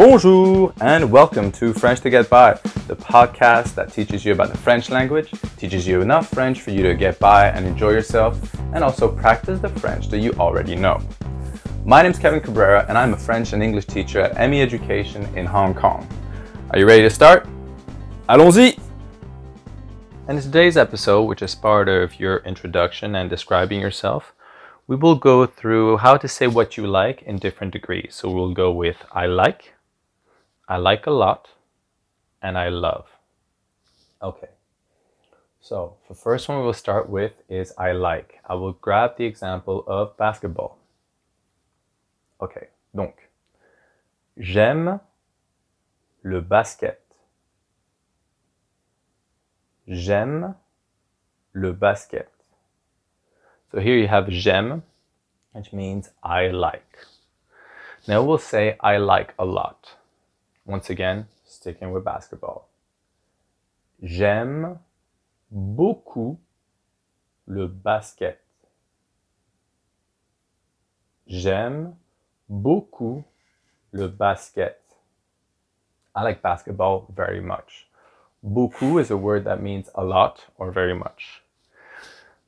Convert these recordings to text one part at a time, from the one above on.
Bonjour and welcome to French to Get By, the podcast that teaches you about the French language, teaches you enough French for you to get by and enjoy yourself, and also practice the French that you already know. My name is Kevin Cabrera and I'm a French and English teacher at ME Education in Hong Kong. Are you ready to start? Allons-y! And In today's episode, which is part of your introduction and describing yourself, we will go through how to say what you like in different degrees. So we'll go with I like, I like a lot, and I love. Okay. So the first one we'll start with is I like. I will grab the example of basketball. Ok, donc, j'aime le basket. J'aime le basket. So here you have j'aime, which means I like. Now we'll say I like a lot. Once again, sticking with basketball. J'aime beaucoup le basket. J'aime beaucoup le basket. I like basketball very much. Beaucoup is a word that means a lot or very much.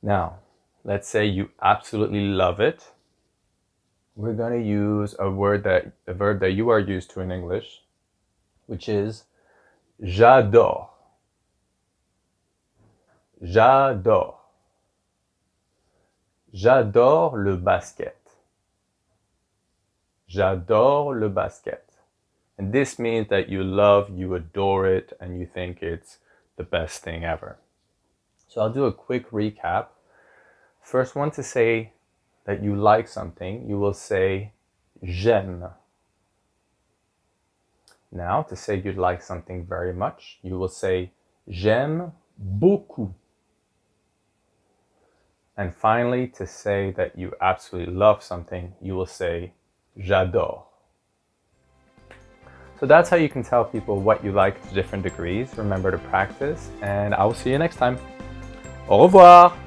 Now, let's say you absolutely love it. We're going to use a word that a verb that you are used to in English, which is j'adore. J'adore. J'adore le basket. J'adore le basket. And this means that you love, you adore it, and you think it's the best thing ever. So I'll do a quick recap. First one to say that you like something, you will say j'aime. Now, to say you'd like something very much, you will say j'aime beaucoup. And finally, to say that you absolutely love something, you will say j'adore. So that's how you can tell people what you like to different degrees. Remember to practice, and I will see you next time. Au revoir!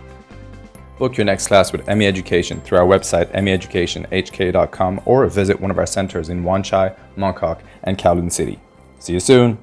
Book your next class with ME Education through our website, meeducationhk.com, or visit one of our centers in Wan Chai, Mong Kok, and Kowloon City. See you soon!